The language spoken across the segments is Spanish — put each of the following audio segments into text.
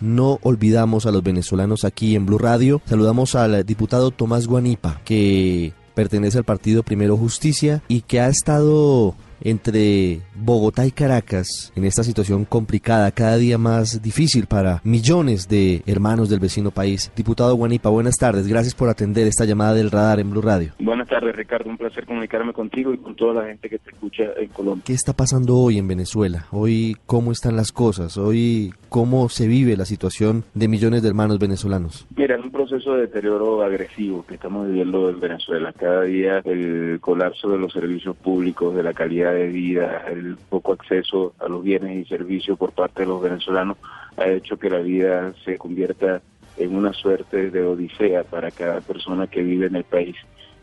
no olvidamos a los venezolanos aquí en Blue Radio. Saludamos al diputado Tomás Guanipa, que pertenece al partido Primero Justicia y que ha estado entre Bogotá y Caracas en esta situación complicada, cada día más difícil para millones de hermanos del vecino país. Diputado Guanipa, buenas tardes. Gracias por atender esta llamada del radar en Blue Radio. Buenas tardes, Ricardo. Un placer comunicarme contigo y con toda la gente que te escucha en Colombia. ¿Qué está pasando hoy en Venezuela? Hoy, ¿cómo están las cosas? Hoy, ¿cómo se vive la situación de millones de hermanos venezolanos? Mira, es un proceso de deterioro agresivo que estamos viviendo en Venezuela. Cada día el colapso de los servicios públicos, de la calidad de vida, el poco acceso a los bienes y servicios por parte de los venezolanos ha hecho que la vida se convierta en una suerte de odisea para cada persona que vive en el país.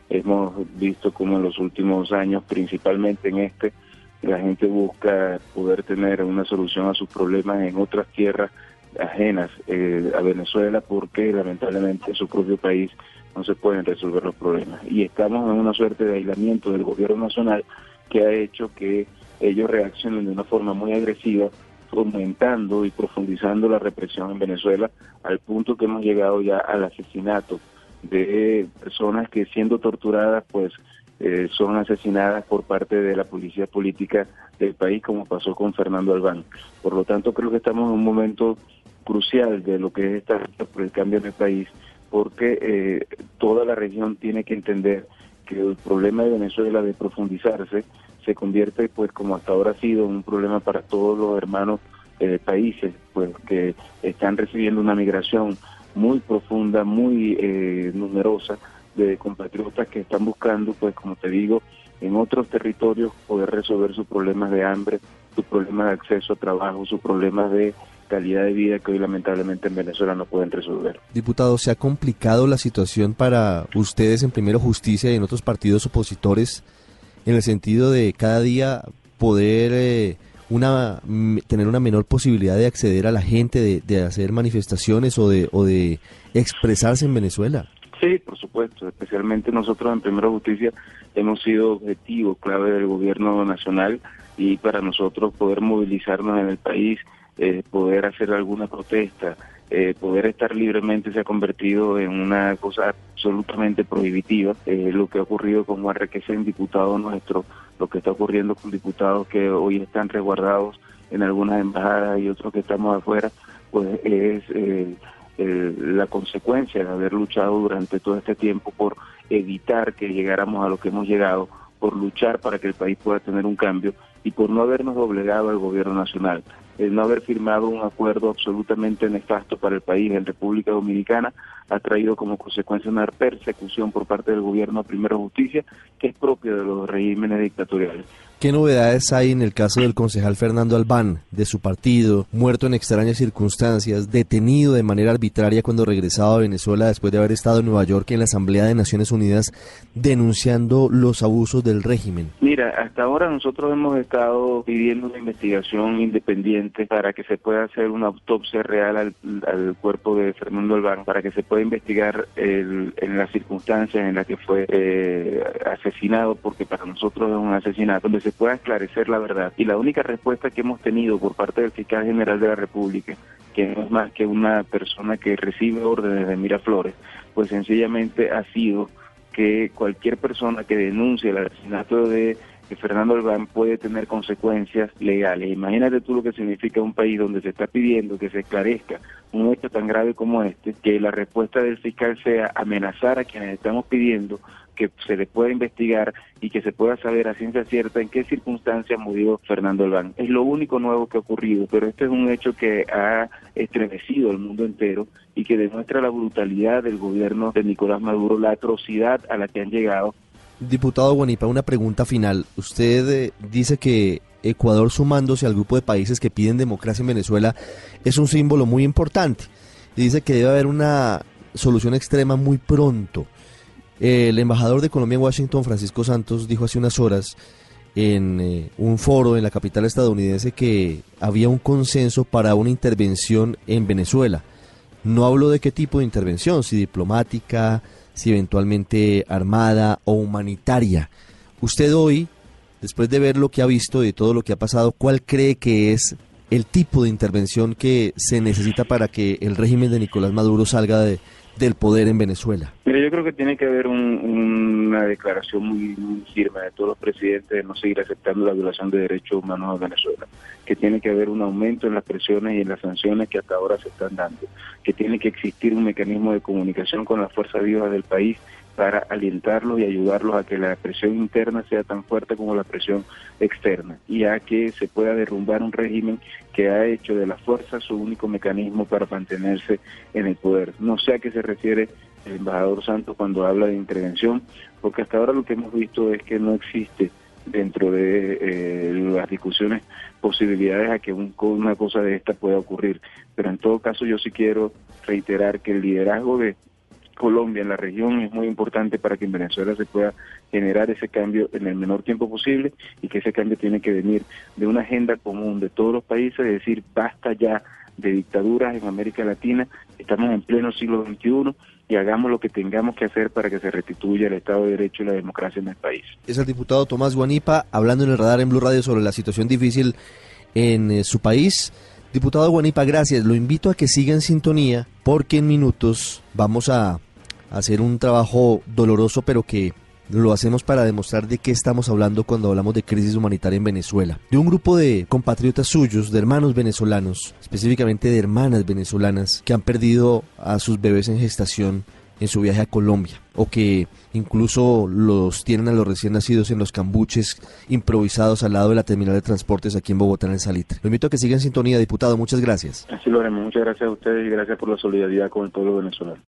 Hemos visto como en los últimos años, principalmente en este, la gente busca poder tener una solución a sus problemas en otras tierras ajenas eh, a Venezuela porque lamentablemente en su propio país no se pueden resolver los problemas. Y estamos en una suerte de aislamiento del gobierno nacional que ha hecho que ellos reaccionen de una forma muy agresiva, aumentando y profundizando la represión en Venezuela al punto que hemos llegado ya al asesinato de personas que siendo torturadas pues eh, son asesinadas por parte de la policía política del país como pasó con Fernando Albán. Por lo tanto creo que estamos en un momento crucial de lo que es esta por el cambio en el país porque eh, toda la región tiene que entender que el problema de Venezuela de profundizarse se convierte, pues como hasta ahora ha sido, un problema para todos los hermanos eh, países, pues que están recibiendo una migración muy profunda, muy eh, numerosa de compatriotas que están buscando, pues como te digo, en otros territorios poder resolver sus problemas de hambre, sus problemas de acceso a trabajo, sus problemas de calidad de vida que hoy lamentablemente en Venezuela no pueden resolver. Diputado, ¿se ha complicado la situación para ustedes en Primero Justicia y en otros partidos opositores en el sentido de cada día poder eh, una tener una menor posibilidad de acceder a la gente, de, de hacer manifestaciones o de, o de expresarse en Venezuela? Sí, por supuesto, especialmente nosotros en Primero Justicia hemos sido objetivo clave del gobierno nacional y para nosotros poder movilizarnos en el país eh, poder hacer alguna protesta, eh, poder estar libremente se ha convertido en una cosa absolutamente prohibitiva. Eh, lo que ha ocurrido con Juan Requesén, diputado nuestro, lo que está ocurriendo con diputados que hoy están resguardados en algunas embajadas y otros que estamos afuera, pues es consecuencia de haber luchado durante todo este tiempo por evitar que llegáramos a lo que hemos llegado, por luchar para que el país pueda tener un cambio y por no habernos doblegado al gobierno nacional el no haber firmado un acuerdo absolutamente nefasto para el país en República Dominicana ha traído como consecuencia una persecución por parte del gobierno Primero Justicia que es propio de los regímenes dictatoriales. ¿Qué novedades hay en el caso del concejal Fernando Albán, de su partido, muerto en extrañas circunstancias, detenido de manera arbitraria cuando regresaba a Venezuela después de haber estado en Nueva York en la Asamblea de Naciones Unidas denunciando los abusos del régimen? Mira, hasta ahora nosotros hemos estado pidiendo una investigación independiente para que se pueda hacer una autopsia real al, cuerpo de Fernando Albán, para que se pueda investigar en las circunstancias en las que fue eh, asesinado, porque para nosotros es un asesinato se pueda esclarecer la verdad. Y la única respuesta que hemos tenido por parte del fiscal general de la República, que no es más que una persona que recibe órdenes de Miraflores, pues sencillamente ha sido que cualquier persona que denuncie el asesinato de Fernando Albán puede tener consecuencias legales. Imagínate tú lo que significa un país donde se está pidiendo que se esclarezca un hecho tan grave como este, que la respuesta del fiscal sea amenazar a quienes estamos pidiendo que se le pueda investigar y que se pueda saber a ciencia cierta en qué circunstancias murió Fernando Albán. Es lo único nuevo que ha ocurrido, pero este es un hecho que ha estremecido al mundo entero y que demuestra la brutalidad del gobierno de Nicolás Maduro, la atrocidad a la que han llegado. Diputado Guanipa, una pregunta final. Usted eh, dice que Ecuador sumándose al grupo de países que piden democracia en Venezuela es un símbolo muy importante. Dice que debe haber una solución extrema muy pronto. El embajador de Colombia en Washington, Francisco Santos, dijo hace unas horas en eh, un foro en la capital estadounidense que había un consenso para una intervención en Venezuela. No hablo de qué tipo de intervención, si diplomática, si eventualmente armada o humanitaria. Usted hoy, después de ver lo que ha visto, de todo lo que ha pasado, ¿cuál cree que es el tipo de intervención que se necesita para que el régimen de Nicolás Maduro salga de, del poder en Venezuela? Mire, yo creo que tiene que haber una declaración muy, firme de todos los presidentes de no seguir aceptando la violación de derechos humanos en Venezuela, que tiene que haber un aumento en las presiones y en las sanciones que hasta ahora se están dando, que tiene que existir un mecanismo de comunicación con las fuerzas vivas del país para alientarlos y ayudarlos a que la presión interna sea tan fuerte como la presión externa y a que se pueda derrumbar un régimen que ha hecho de la fuerza su único mecanismo para mantenerse en el poder. No sé a qué se refiere el embajador Santos cuando habla de intervención, porque hasta ahora lo que hemos visto es que no existe dentro de eh, las discusiones posibilidades a que una cosa de esta pueda ocurrir. Pero en todo caso yo sí quiero reiterar que el liderazgo de Colombia en la región es muy importante para que en Venezuela se pueda generar ese cambio en el menor tiempo posible y que ese cambio tiene que venir de una agenda común de todos los países, es decir, basta ya de dictaduras en América Latina, estamos en pleno siglo XXI y hagamos lo que tengamos que hacer para que se restituya el Estado de Derecho y la democracia en el país. Es el diputado Tomás Guanipa hablando en el radar en Blue Radio sobre la situación difícil en eh, su país. Diputado Guanipa, gracias. Lo invito a que siga en sintonía porque en minutos vamos a hacer un trabajo doloroso, pero que lo hacemos para demostrar de qué estamos hablando cuando hablamos de crisis humanitaria en Venezuela. De un grupo de compatriotas suyos, de hermanos venezolanos, específicamente de hermanas venezolanas, que han perdido a sus bebés en gestación en su viaje a Colombia, o que incluso los tienen a los recién nacidos en los cambuches improvisados al lado de la terminal de transportes aquí en Bogotá, en el Salitre. Lo invito a que siga en sintonía, diputado. Muchas gracias. Así lo haremos. Muchas gracias a ustedes y gracias por la solidaridad con el pueblo venezolano.